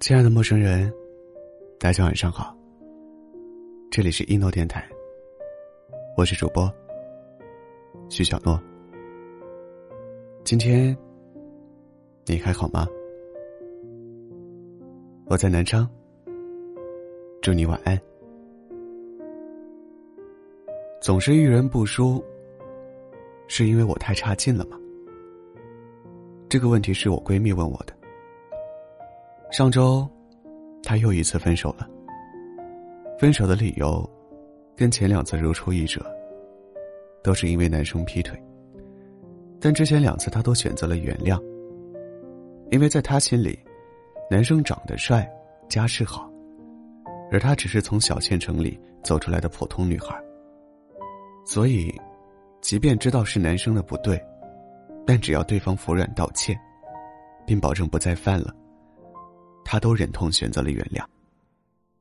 亲爱的陌生人，大家晚上好。这里是一诺电台，我是主播徐小诺。今天你还好吗？我在南昌，祝你晚安。总是遇人不淑，是因为我太差劲了吗？这个问题是我闺蜜问我的。上周，她又一次分手了。分手的理由，跟前两次如出一辙，都是因为男生劈腿。但之前两次她都选择了原谅，因为在她心里，男生长得帅，家世好，而她只是从小县城里走出来的普通女孩。所以，即便知道是男生的不对，但只要对方服软道歉，并保证不再犯了。他都忍痛选择了原谅，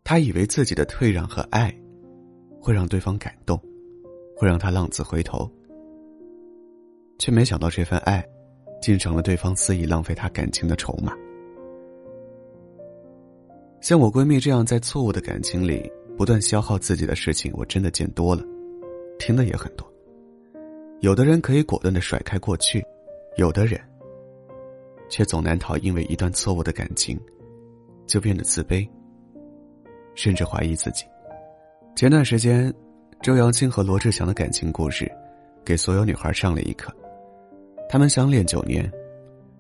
他以为自己的退让和爱，会让对方感动，会让他浪子回头，却没想到这份爱，竟成了对方肆意浪费他感情的筹码。像我闺蜜这样在错误的感情里不断消耗自己的事情，我真的见多了，听的也很多。有的人可以果断的甩开过去，有的人，却总难逃因为一段错误的感情。就变得自卑，甚至怀疑自己。前段时间，周扬青和罗志祥的感情故事，给所有女孩上了一课。他们相恋九年，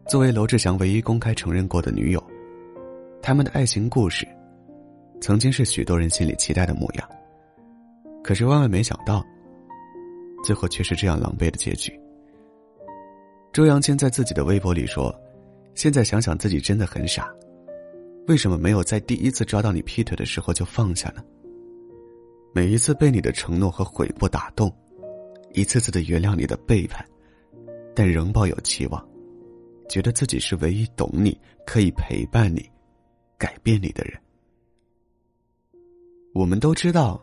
作为罗志祥唯一公开承认过的女友，他们的爱情故事，曾经是许多人心里期待的模样。可是万万没想到，最后却是这样狼狈的结局。周扬青在自己的微博里说：“现在想想，自己真的很傻。”为什么没有在第一次抓到你劈腿的时候就放下呢？每一次被你的承诺和悔过打动，一次次的原谅你的背叛，但仍抱有期望，觉得自己是唯一懂你、可以陪伴你、改变你的人。我们都知道，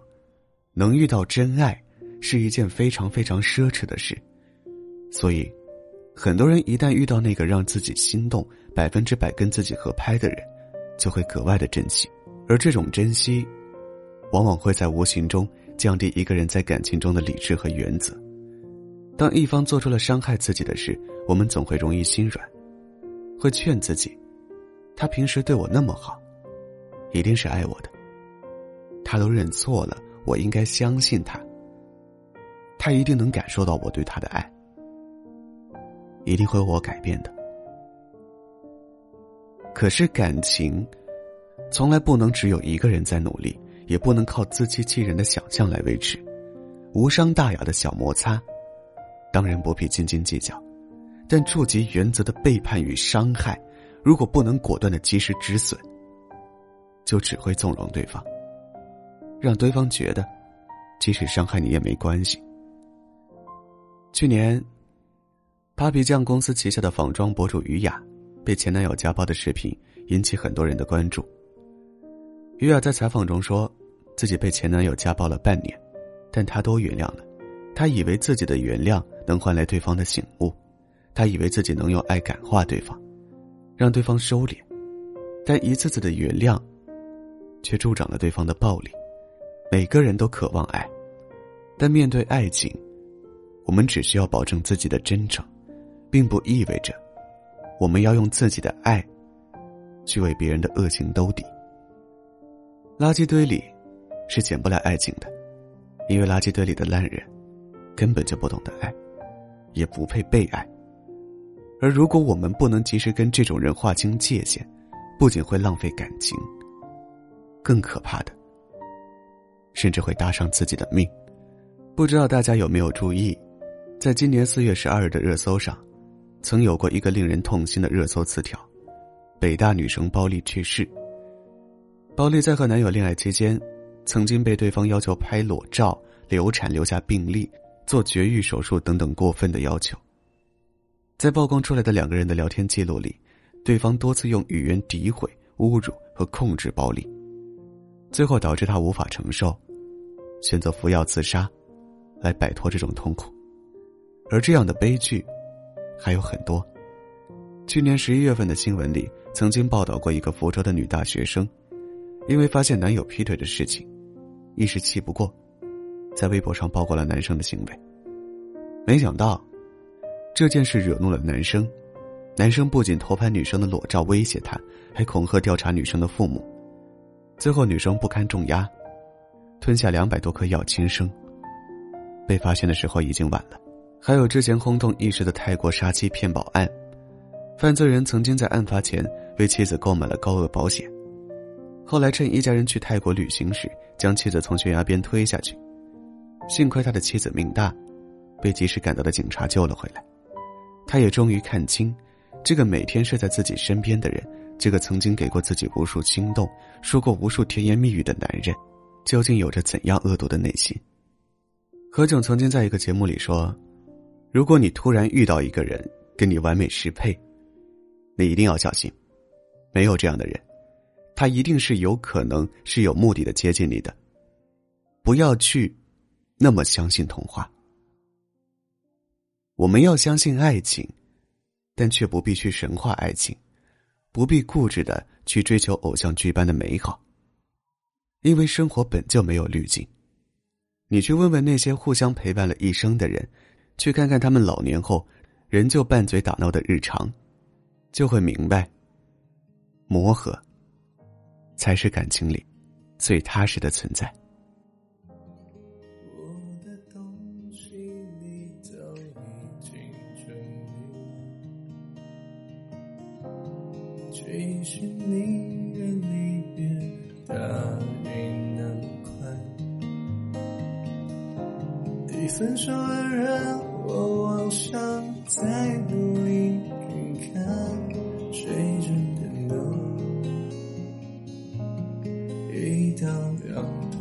能遇到真爱是一件非常非常奢侈的事，所以，很多人一旦遇到那个让自己心动、百分之百跟自己合拍的人。就会格外的珍惜，而这种珍惜，往往会在无形中降低一个人在感情中的理智和原则。当一方做出了伤害自己的事，我们总会容易心软，会劝自己：他平时对我那么好，一定是爱我的。他都认错了，我应该相信他。他一定能感受到我对他的爱，一定会为我改变的。可是感情，从来不能只有一个人在努力，也不能靠自欺欺人的想象来维持。无伤大雅的小摩擦，当然不必斤斤计较；但触及原则的背叛与伤害，如果不能果断的及时止损，就只会纵容对方，让对方觉得，即使伤害你也没关系。去年，Papi 酱公司旗下的仿妆博主于雅。被前男友家暴的视频引起很多人的关注。于雅在采访中说，自己被前男友家暴了半年，但她都原谅了。她以为自己的原谅能换来对方的醒悟，她以为自己能用爱感化对方，让对方收敛。但一次次的原谅，却助长了对方的暴力。每个人都渴望爱，但面对爱情，我们只需要保证自己的真诚，并不意味着。我们要用自己的爱，去为别人的恶行兜底。垃圾堆里是捡不来爱情的，因为垃圾堆里的烂人根本就不懂得爱，也不配被爱。而如果我们不能及时跟这种人划清界限，不仅会浪费感情，更可怕的，甚至会搭上自己的命。不知道大家有没有注意，在今年四月十二日的热搜上。曾有过一个令人痛心的热搜词条：“北大女生包丽去世。”包丽在和男友恋爱期间，曾经被对方要求拍裸照、流产留下病历、做绝育手术等等过分的要求。在曝光出来的两个人的聊天记录里，对方多次用语言诋毁、侮辱和控制包丽，最后导致她无法承受，选择服药自杀，来摆脱这种痛苦。而这样的悲剧。还有很多，去年十一月份的新闻里，曾经报道过一个福州的女大学生，因为发现男友劈腿的事情，一时气不过，在微博上曝光了男生的行为。没想到，这件事惹怒了男生，男生不仅偷拍女生的裸照威胁她，还恐吓调查女生的父母。最后，女生不堪重压，吞下两百多颗药轻生。被发现的时候已经晚了。还有之前轰动一时的泰国杀妻骗保案。犯罪人曾经在案发前为妻子购买了高额保险，后来趁一家人去泰国旅行时，将妻子从悬崖边推下去。幸亏他的妻子命大，被及时赶到的警察救了回来。他也终于看清，这个每天睡在自己身边的人，这个曾经给过自己无数心动、说过无数甜言蜜语的男人，究竟有着怎样恶毒的内心。何炅曾经在一个节目里说：“如果你突然遇到一个人跟你完美适配。”你一定要小心，没有这样的人，他一定是有可能是有目的的接近你的。不要去那么相信童话。我们要相信爱情，但却不必去神话爱情，不必固执的去追求偶像剧般的美好。因为生活本就没有滤镜。你去问问那些互相陪伴了一生的人，去看看他们老年后仍旧拌嘴打闹的日常。就会明白，磨合才是感情里最踏实的存在。我的东西你分手的人，我妄想再努力看看。谁真的能，一刀两断。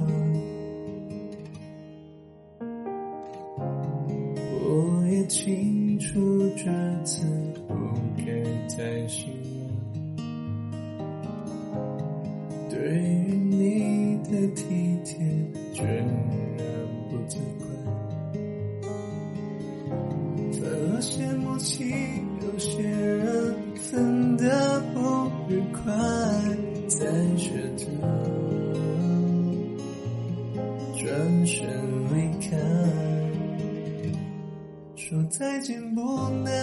我也清楚这次不该再信任，对于你的体贴，全起有些人。分得不愉快，才觉得转身离开。说再见不难，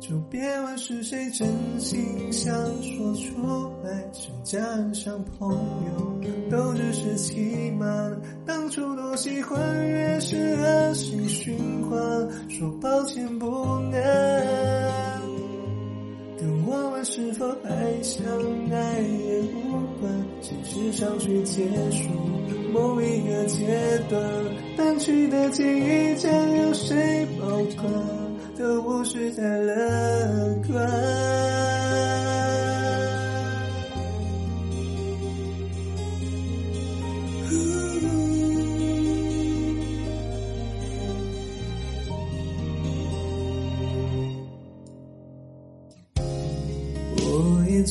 就别问是谁真心想说出来。像家人，像朋友，都只是欺瞒。当初多喜欢，越是恶性循环。说抱歉不能等。我们是否还相爱也无关，现实上去结束某一个阶段，淡去的记忆将由谁保管，都不是太乐观。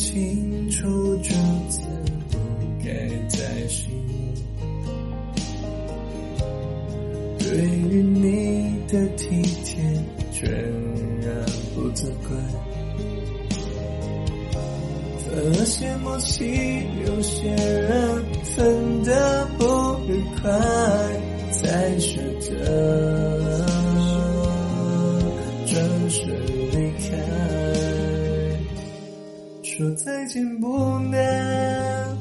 清楚这次不该再信，对于你的体贴全然不责怪，分了些默契有些人分得不愉快，才舍得说再见不难，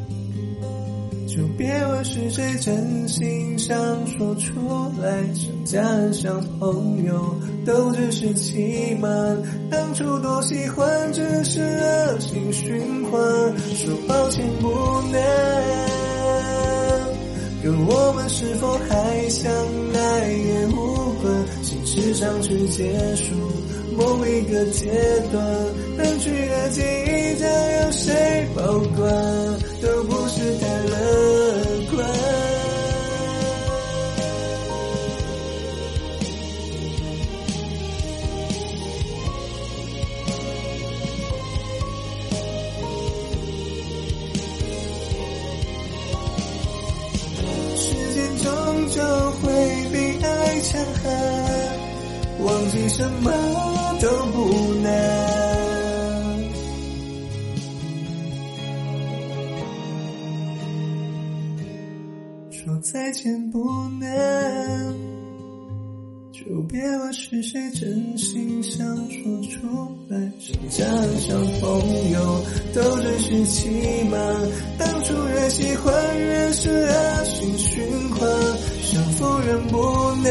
就别问是谁真心想说出来。像家人，像朋友，都只是欺瞒。当初多喜欢，只是恶性循环。说抱歉不难，跟我们是否还相爱也无关。形式上去结束。某一个阶段，能去的记忆将由谁保管，都不是太乐观。时间终究会比爱强悍。忘记什么都不难。说再见不难，就别问是谁真心想说出来。是家像朋友，都只是欺瞒。当初越喜欢越是恶性循环，想否认不难。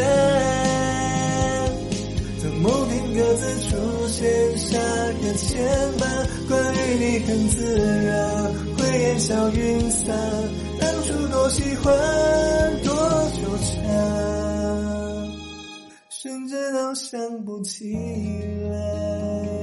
当某天各自出现，下个牵绊，关于你很自然，会烟消云散。多喜欢，多纠缠，甚至都想不起来。